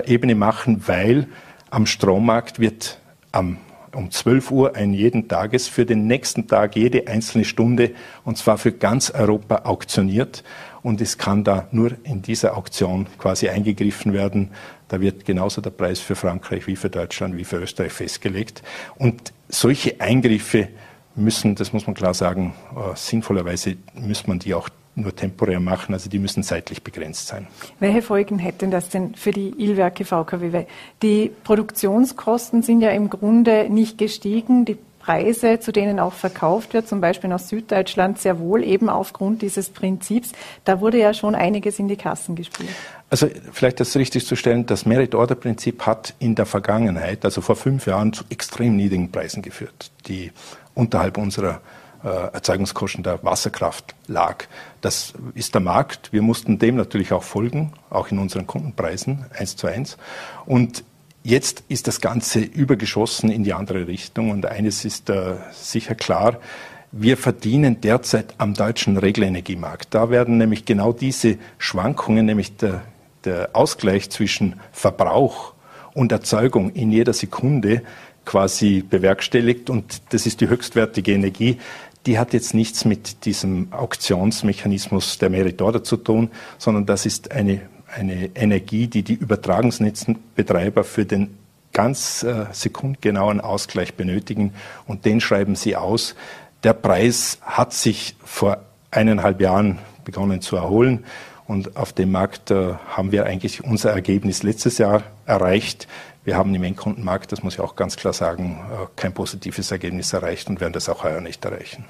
Ebene machen, weil am Strommarkt wird am um 12 Uhr ein jeden Tages für den nächsten Tag jede einzelne Stunde und zwar für ganz Europa auktioniert. Und es kann da nur in dieser Auktion quasi eingegriffen werden. Da wird genauso der Preis für Frankreich wie für Deutschland wie für Österreich festgelegt. Und solche Eingriffe müssen, das muss man klar sagen, äh, sinnvollerweise muss man die auch nur temporär machen, also die müssen zeitlich begrenzt sein. Welche Folgen hätten das denn für die Ilwerke VKW? Die Produktionskosten sind ja im Grunde nicht gestiegen, die Preise, zu denen auch verkauft wird, zum Beispiel aus Süddeutschland, sehr wohl eben aufgrund dieses Prinzips. Da wurde ja schon einiges in die Kassen gespielt. Also vielleicht das richtig zu stellen, das Merit-Order-Prinzip hat in der Vergangenheit, also vor fünf Jahren, zu extrem niedrigen Preisen geführt, die unterhalb unserer Erzeugungskosten der Wasserkraft lag. Das ist der Markt. Wir mussten dem natürlich auch folgen, auch in unseren Kundenpreisen eins zu eins. Und jetzt ist das Ganze übergeschossen in die andere Richtung. Und eines ist äh, sicher klar, wir verdienen derzeit am deutschen Regelenergiemarkt. Da werden nämlich genau diese Schwankungen, nämlich der, der Ausgleich zwischen Verbrauch und Erzeugung in jeder Sekunde quasi bewerkstelligt und das ist die höchstwertige Energie, die hat jetzt nichts mit diesem Auktionsmechanismus der Meritorder zu tun, sondern das ist eine, eine Energie, die die Übertragungsnetzbetreiber für den ganz äh, sekundgenauen Ausgleich benötigen und den schreiben sie aus. Der Preis hat sich vor eineinhalb Jahren begonnen zu erholen und auf dem Markt äh, haben wir eigentlich unser Ergebnis letztes Jahr erreicht. Wir haben im Endkundenmarkt, das muss ich auch ganz klar sagen, äh, kein positives Ergebnis erreicht und werden das auch heuer nicht erreichen.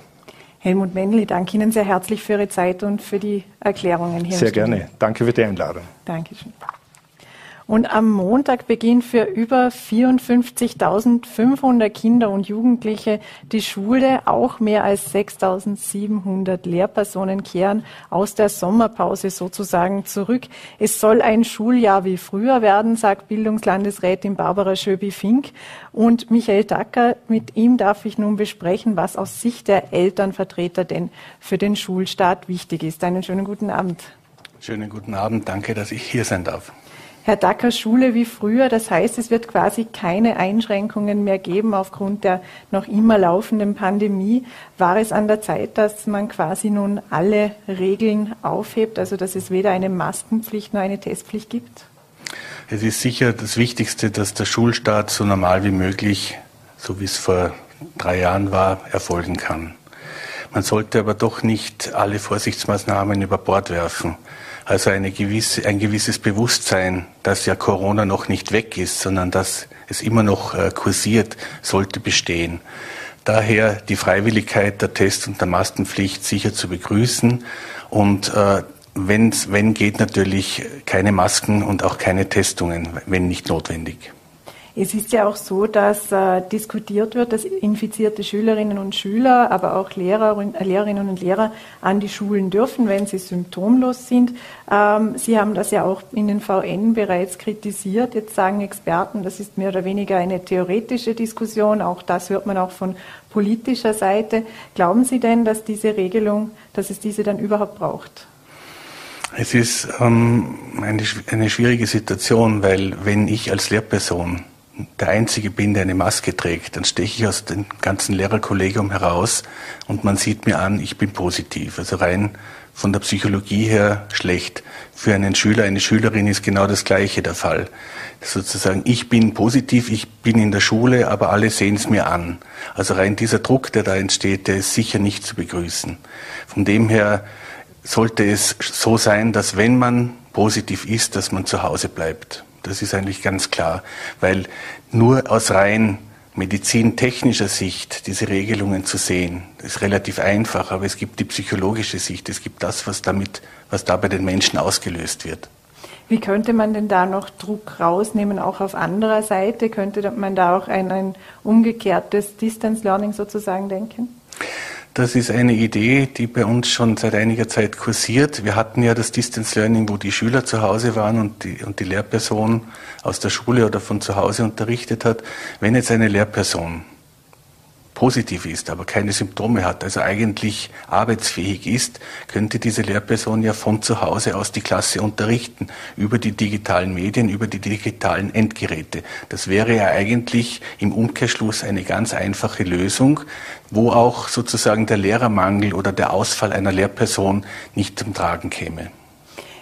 Helmut Mendel, ich danke Ihnen sehr herzlich für Ihre Zeit und für die Erklärungen hier. Sehr gerne. Danke für die Einladung. Dankeschön. Und am Montag beginnt für über 54.500 Kinder und Jugendliche die Schule. Auch mehr als 6.700 Lehrpersonen kehren aus der Sommerpause sozusagen zurück. Es soll ein Schuljahr wie früher werden, sagt Bildungslandesrätin Barbara Schöbi-Fink. Und Michael Dacker, mit ihm darf ich nun besprechen, was aus Sicht der Elternvertreter denn für den Schulstart wichtig ist. Einen schönen guten Abend. Schönen guten Abend. Danke, dass ich hier sein darf. Herr Dacker, Schule wie früher. Das heißt, es wird quasi keine Einschränkungen mehr geben aufgrund der noch immer laufenden Pandemie. War es an der Zeit, dass man quasi nun alle Regeln aufhebt, also dass es weder eine Maskenpflicht noch eine Testpflicht gibt? Es ist sicher das Wichtigste, dass der Schulstart so normal wie möglich, so wie es vor drei Jahren war, erfolgen kann. Man sollte aber doch nicht alle Vorsichtsmaßnahmen über Bord werfen. Also eine gewisse, ein gewisses Bewusstsein, dass ja Corona noch nicht weg ist, sondern dass es immer noch äh, kursiert, sollte bestehen. Daher die Freiwilligkeit der Test- und der Maskenpflicht sicher zu begrüßen und äh, wenn's, wenn geht natürlich keine Masken und auch keine Testungen, wenn nicht notwendig. Es ist ja auch so, dass äh, diskutiert wird, dass infizierte Schülerinnen und Schüler, aber auch Lehrer, äh, Lehrerinnen und Lehrer an die Schulen dürfen, wenn sie symptomlos sind. Ähm, sie haben das ja auch in den VN bereits kritisiert. Jetzt sagen Experten, das ist mehr oder weniger eine theoretische Diskussion. Auch das hört man auch von politischer Seite. Glauben Sie denn, dass diese Regelung, dass es diese dann überhaupt braucht? Es ist ähm, eine, eine schwierige Situation, weil wenn ich als Lehrperson der Einzige bin, der eine Maske trägt, dann steche ich aus dem ganzen Lehrerkollegium heraus und man sieht mir an, ich bin positiv. Also rein von der Psychologie her schlecht. Für einen Schüler, eine Schülerin ist genau das Gleiche der Fall. Sozusagen, ich bin positiv, ich bin in der Schule, aber alle sehen es mir an. Also rein dieser Druck, der da entsteht, der ist sicher nicht zu begrüßen. Von dem her sollte es so sein, dass wenn man positiv ist, dass man zu Hause bleibt. Das ist eigentlich ganz klar, weil nur aus rein medizintechnischer Sicht diese Regelungen zu sehen, ist relativ einfach, aber es gibt die psychologische Sicht, es gibt das, was damit, was da bei den Menschen ausgelöst wird. Wie könnte man denn da noch Druck rausnehmen, auch auf anderer Seite? Könnte man da auch ein, ein umgekehrtes Distance Learning sozusagen denken? Das ist eine Idee, die bei uns schon seit einiger Zeit kursiert. Wir hatten ja das Distance Learning, wo die Schüler zu Hause waren und die, und die Lehrperson aus der Schule oder von zu Hause unterrichtet hat. Wenn jetzt eine Lehrperson positiv ist, aber keine Symptome hat, also eigentlich arbeitsfähig ist, könnte diese Lehrperson ja von zu Hause aus die Klasse unterrichten, über die digitalen Medien, über die digitalen Endgeräte. Das wäre ja eigentlich im Umkehrschluss eine ganz einfache Lösung, wo auch sozusagen der Lehrermangel oder der Ausfall einer Lehrperson nicht zum Tragen käme.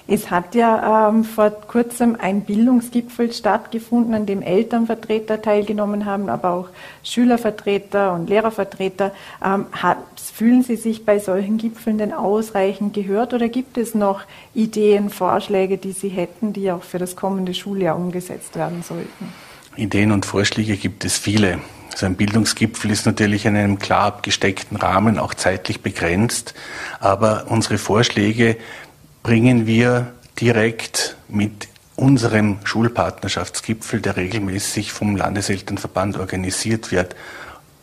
Es hat ja ähm, vor kurzem ein Bildungsgipfel stattgefunden, an dem Elternvertreter teilgenommen haben, aber auch Schülervertreter und Lehrervertreter. Ähm, hat, fühlen Sie sich bei solchen Gipfeln denn ausreichend gehört oder gibt es noch Ideen, Vorschläge, die Sie hätten, die auch für das kommende Schuljahr umgesetzt werden sollten? Ideen und Vorschläge gibt es viele. So ein Bildungsgipfel ist natürlich in einem klar abgesteckten Rahmen, auch zeitlich begrenzt. Aber unsere Vorschläge bringen wir direkt mit unserem Schulpartnerschaftsgipfel, der regelmäßig vom Landeselternverband organisiert wird,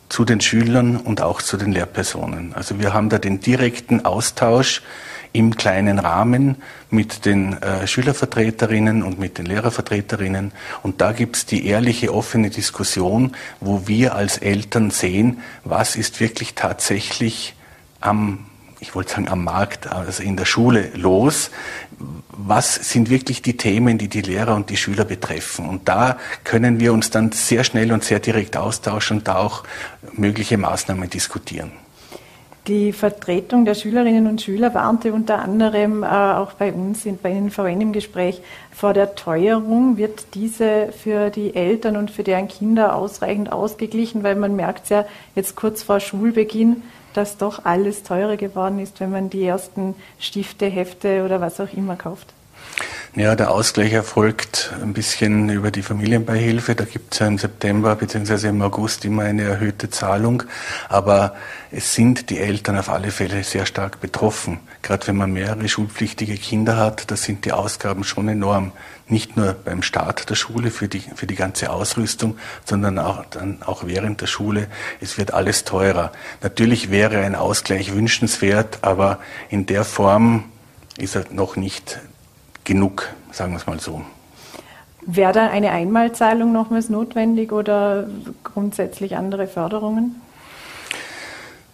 zu den Schülern und auch zu den Lehrpersonen. Also wir haben da den direkten Austausch im kleinen Rahmen mit den äh, Schülervertreterinnen und mit den Lehrervertreterinnen. Und da gibt's die ehrliche, offene Diskussion, wo wir als Eltern sehen, was ist wirklich tatsächlich am ich wollte sagen am Markt, also in der Schule los. Was sind wirklich die Themen, die die Lehrer und die Schüler betreffen? Und da können wir uns dann sehr schnell und sehr direkt austauschen und da auch mögliche Maßnahmen diskutieren. Die Vertretung der Schülerinnen und Schüler warnte unter anderem äh, auch bei uns in, bei VN im Gespräch vor der Teuerung. Wird diese für die Eltern und für deren Kinder ausreichend ausgeglichen? Weil man merkt ja jetzt kurz vor Schulbeginn, dass doch alles teurer geworden ist, wenn man die ersten Stifte, Hefte oder was auch immer kauft? Ja, der Ausgleich erfolgt ein bisschen über die Familienbeihilfe. Da gibt es ja im September bzw. im August immer eine erhöhte Zahlung. Aber es sind die Eltern auf alle Fälle sehr stark betroffen. Gerade wenn man mehrere schulpflichtige Kinder hat, da sind die Ausgaben schon enorm. Nicht nur beim Start der Schule für die, für die ganze Ausrüstung, sondern auch, dann auch während der Schule. Es wird alles teurer. Natürlich wäre ein Ausgleich wünschenswert, aber in der Form ist er noch nicht genug, sagen wir es mal so. Wäre da eine Einmalzahlung nochmals notwendig oder grundsätzlich andere Förderungen?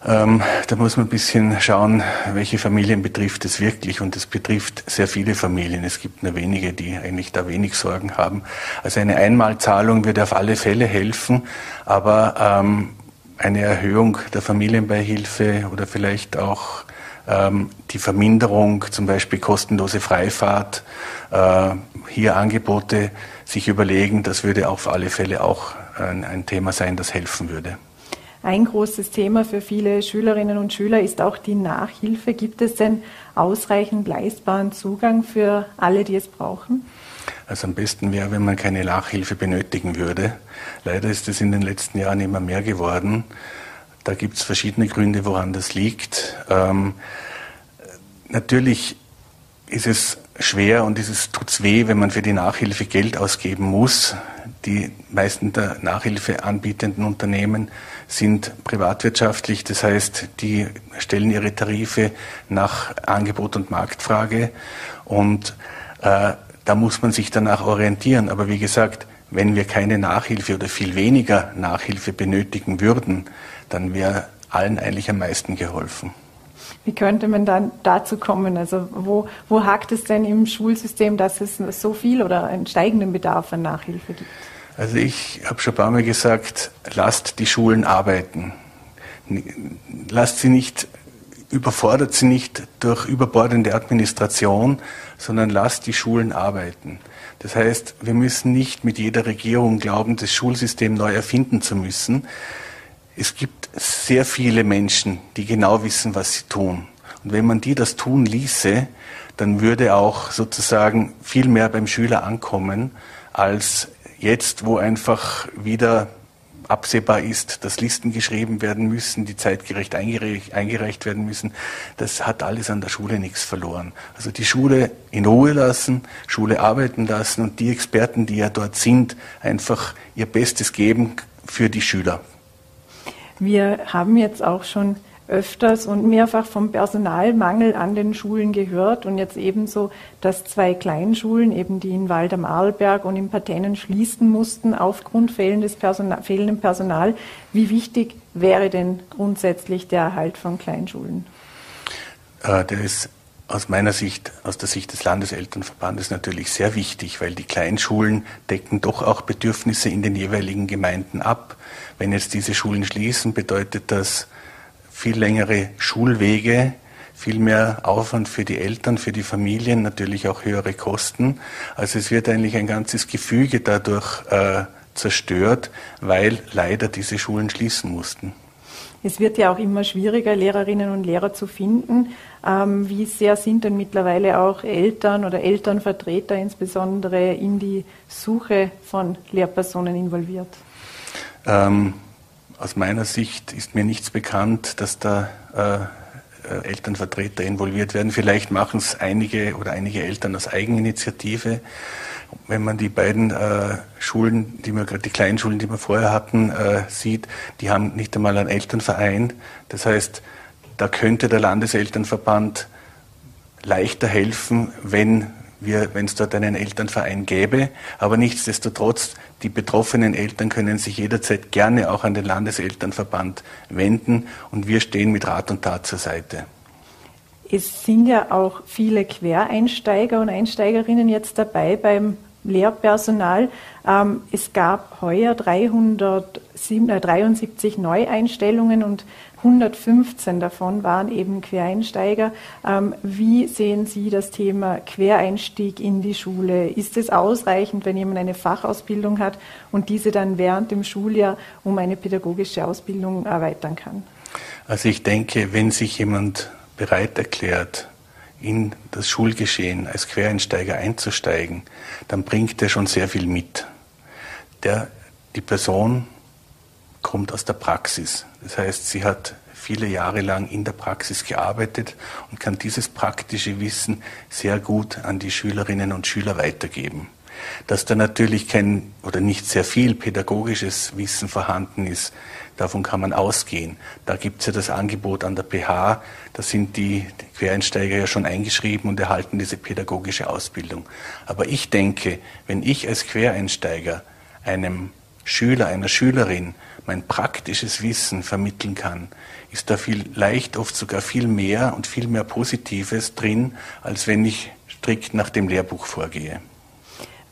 Ähm, da muss man ein bisschen schauen, welche Familien betrifft es wirklich. Und es betrifft sehr viele Familien. Es gibt nur wenige, die eigentlich da wenig Sorgen haben. Also eine Einmalzahlung würde auf alle Fälle helfen, aber ähm, eine Erhöhung der Familienbeihilfe oder vielleicht auch ähm, die Verminderung, zum Beispiel kostenlose Freifahrt, äh, hier Angebote sich überlegen, das würde auf alle Fälle auch ein, ein Thema sein, das helfen würde. Ein großes Thema für viele Schülerinnen und Schüler ist auch die Nachhilfe. Gibt es denn ausreichend leistbaren Zugang für alle, die es brauchen? Also am besten wäre, wenn man keine Nachhilfe benötigen würde. Leider ist es in den letzten Jahren immer mehr geworden. Da gibt es verschiedene Gründe, woran das liegt. Ähm, natürlich ist es schwer und es tut's weh, wenn man für die Nachhilfe Geld ausgeben muss. Die meisten der Nachhilfe anbietenden Unternehmen sind privatwirtschaftlich, das heißt, die stellen ihre Tarife nach Angebot und Marktfrage und äh, da muss man sich danach orientieren. Aber wie gesagt, wenn wir keine Nachhilfe oder viel weniger Nachhilfe benötigen würden, dann wäre allen eigentlich am meisten geholfen. Wie könnte man dann dazu kommen? Also wo, wo hakt es denn im Schulsystem, dass es so viel oder einen steigenden Bedarf an Nachhilfe gibt? Also ich habe schon ein paar Mal gesagt, lasst die Schulen arbeiten. Lasst sie nicht, überfordert sie nicht durch überbordende Administration, sondern lasst die Schulen arbeiten. Das heißt, wir müssen nicht mit jeder Regierung glauben, das Schulsystem neu erfinden zu müssen. Es gibt sehr viele Menschen, die genau wissen, was sie tun. Und wenn man die das tun ließe, dann würde auch sozusagen viel mehr beim Schüler ankommen, als jetzt, wo einfach wieder absehbar ist, dass Listen geschrieben werden müssen, die zeitgerecht eingereicht, werden müssen, das hat alles an der Schule nichts verloren. Also die Schule in Ruhe lassen, Schule arbeiten lassen und die Experten, die ja dort sind, einfach ihr Bestes geben für die Schüler. Wir haben jetzt auch schon öfters und mehrfach vom Personalmangel an den Schulen gehört und jetzt ebenso, dass zwei Kleinschulen, eben die in Wald am Arlberg und in Patennen schließen mussten aufgrund fehlendes Personal, fehlendem Personal. Wie wichtig wäre denn grundsätzlich der Erhalt von Kleinschulen? Äh, der ist aus meiner Sicht, aus der Sicht des Landeselternverbandes natürlich sehr wichtig, weil die Kleinschulen decken doch auch Bedürfnisse in den jeweiligen Gemeinden ab. Wenn jetzt diese Schulen schließen, bedeutet das viel längere Schulwege, viel mehr Aufwand für die Eltern, für die Familien, natürlich auch höhere Kosten. Also es wird eigentlich ein ganzes Gefüge dadurch äh, zerstört, weil leider diese Schulen schließen mussten. Es wird ja auch immer schwieriger, Lehrerinnen und Lehrer zu finden. Ähm, wie sehr sind denn mittlerweile auch Eltern oder Elternvertreter insbesondere in die Suche von Lehrpersonen involviert? Ähm, aus meiner Sicht ist mir nichts bekannt, dass da äh, äh, Elternvertreter involviert werden. Vielleicht machen es einige oder einige Eltern aus Eigeninitiative. Wenn man die beiden äh, Schulen, die wir gerade die kleinen Schulen, die wir vorher hatten, äh, sieht, die haben nicht einmal einen Elternverein. Das heißt, da könnte der Landeselternverband leichter helfen, wenn wenn es dort einen Elternverein gäbe. Aber nichtsdestotrotz, die betroffenen Eltern können sich jederzeit gerne auch an den Landeselternverband wenden und wir stehen mit Rat und Tat zur Seite. Es sind ja auch viele Quereinsteiger und Einsteigerinnen jetzt dabei beim Lehrpersonal. Ähm, es gab heuer 373 Neueinstellungen und 115 davon waren eben Quereinsteiger. Ähm, wie sehen Sie das Thema Quereinstieg in die Schule? Ist es ausreichend, wenn jemand eine Fachausbildung hat und diese dann während dem Schuljahr um eine pädagogische Ausbildung erweitern kann? Also ich denke, wenn sich jemand bereit erklärt, in das Schulgeschehen als Quereinsteiger einzusteigen, dann bringt er schon sehr viel mit. Der, die Person kommt aus der Praxis. Das heißt, sie hat viele Jahre lang in der Praxis gearbeitet und kann dieses praktische Wissen sehr gut an die Schülerinnen und Schüler weitergeben. Dass da natürlich kein oder nicht sehr viel pädagogisches Wissen vorhanden ist, davon kann man ausgehen. Da gibt es ja das Angebot an der PH, da sind die Quereinsteiger ja schon eingeschrieben und erhalten diese pädagogische Ausbildung. Aber ich denke, wenn ich als Quereinsteiger einem Schüler, einer Schülerin mein praktisches Wissen vermitteln kann, ist da vielleicht oft sogar viel mehr und viel mehr Positives drin, als wenn ich strikt nach dem Lehrbuch vorgehe.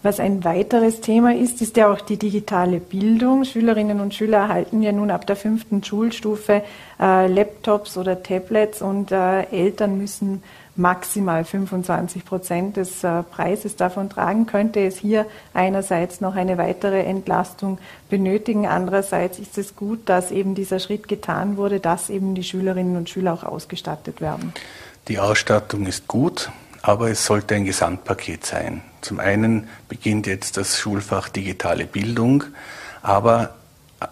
Was ein weiteres Thema ist, ist ja auch die digitale Bildung. Schülerinnen und Schüler erhalten ja nun ab der fünften Schulstufe äh, Laptops oder Tablets und äh, Eltern müssen maximal 25 Prozent des äh, Preises davon tragen, könnte es hier einerseits noch eine weitere Entlastung benötigen. Andererseits ist es gut, dass eben dieser Schritt getan wurde, dass eben die Schülerinnen und Schüler auch ausgestattet werden. Die Ausstattung ist gut, aber es sollte ein Gesamtpaket sein. Zum einen beginnt jetzt das Schulfach digitale Bildung, aber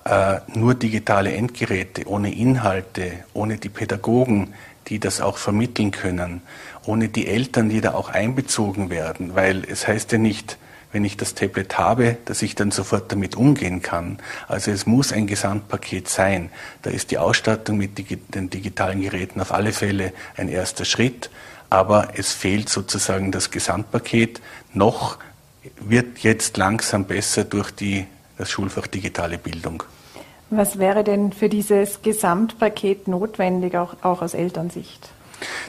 äh, nur digitale Endgeräte ohne Inhalte, ohne die Pädagogen, die das auch vermitteln können, ohne die Eltern, die da auch einbezogen werden, weil es heißt ja nicht, wenn ich das Tablet habe, dass ich dann sofort damit umgehen kann. Also es muss ein Gesamtpaket sein. Da ist die Ausstattung mit den digitalen Geräten auf alle Fälle ein erster Schritt, aber es fehlt sozusagen das Gesamtpaket. Noch wird jetzt langsam besser durch die, das Schulfach digitale Bildung. Was wäre denn für dieses Gesamtpaket notwendig, auch, auch aus Elternsicht?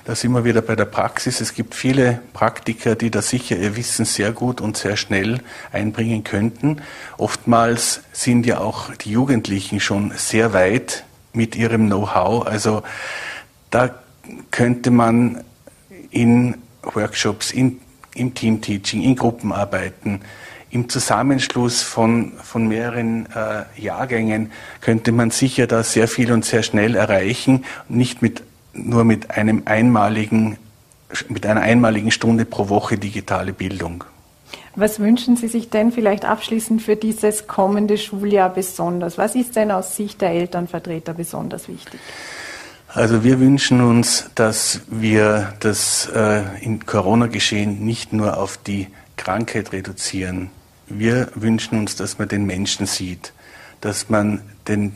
Da sind wir wieder bei der Praxis. Es gibt viele Praktiker, die da sicher ihr Wissen sehr gut und sehr schnell einbringen könnten. Oftmals sind ja auch die Jugendlichen schon sehr weit mit ihrem Know-how. Also da könnte man in Workshops, in, im Teamteaching, in Gruppenarbeiten, im Zusammenschluss von, von mehreren äh, Jahrgängen könnte man sicher da sehr viel und sehr schnell erreichen, nicht mit, nur mit einem einmaligen, mit einer einmaligen Stunde pro Woche digitale Bildung. Was wünschen Sie sich denn vielleicht abschließend für dieses kommende Schuljahr besonders? Was ist denn aus Sicht der Elternvertreter besonders wichtig? Also wir wünschen uns, dass wir das äh, in Corona-Geschehen nicht nur auf die Krankheit reduzieren, wir wünschen uns, dass man den Menschen sieht, dass man, den,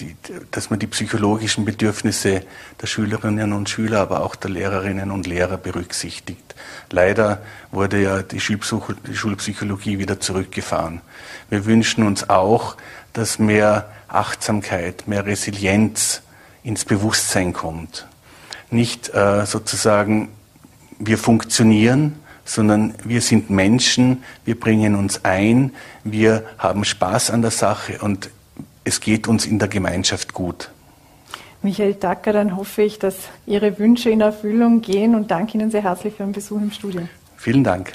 die, dass man die psychologischen Bedürfnisse der Schülerinnen und Schüler, aber auch der Lehrerinnen und Lehrer berücksichtigt. Leider wurde ja die, die Schulpsychologie wieder zurückgefahren. Wir wünschen uns auch, dass mehr Achtsamkeit, mehr Resilienz ins Bewusstsein kommt. Nicht äh, sozusagen, wir funktionieren, sondern wir sind Menschen, wir bringen uns ein, wir haben Spaß an der Sache und es geht uns in der Gemeinschaft gut. Michael Dacker, dann hoffe ich, dass Ihre Wünsche in Erfüllung gehen und danke Ihnen sehr herzlich für den Besuch im Studio. Vielen Dank.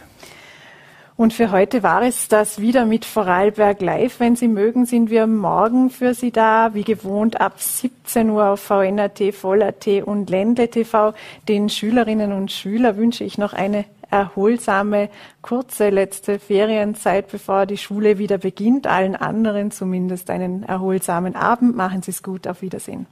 Und für heute war es das wieder mit Vorarlberg Live. Wenn Sie mögen, sind wir morgen für Sie da, wie gewohnt ab 17 Uhr auf VNRT, Voll.at und Ländle TV. Den Schülerinnen und Schülern wünsche ich noch eine erholsame, kurze letzte Ferienzeit, bevor die Schule wieder beginnt. Allen anderen zumindest einen erholsamen Abend. Machen Sie es gut. Auf Wiedersehen.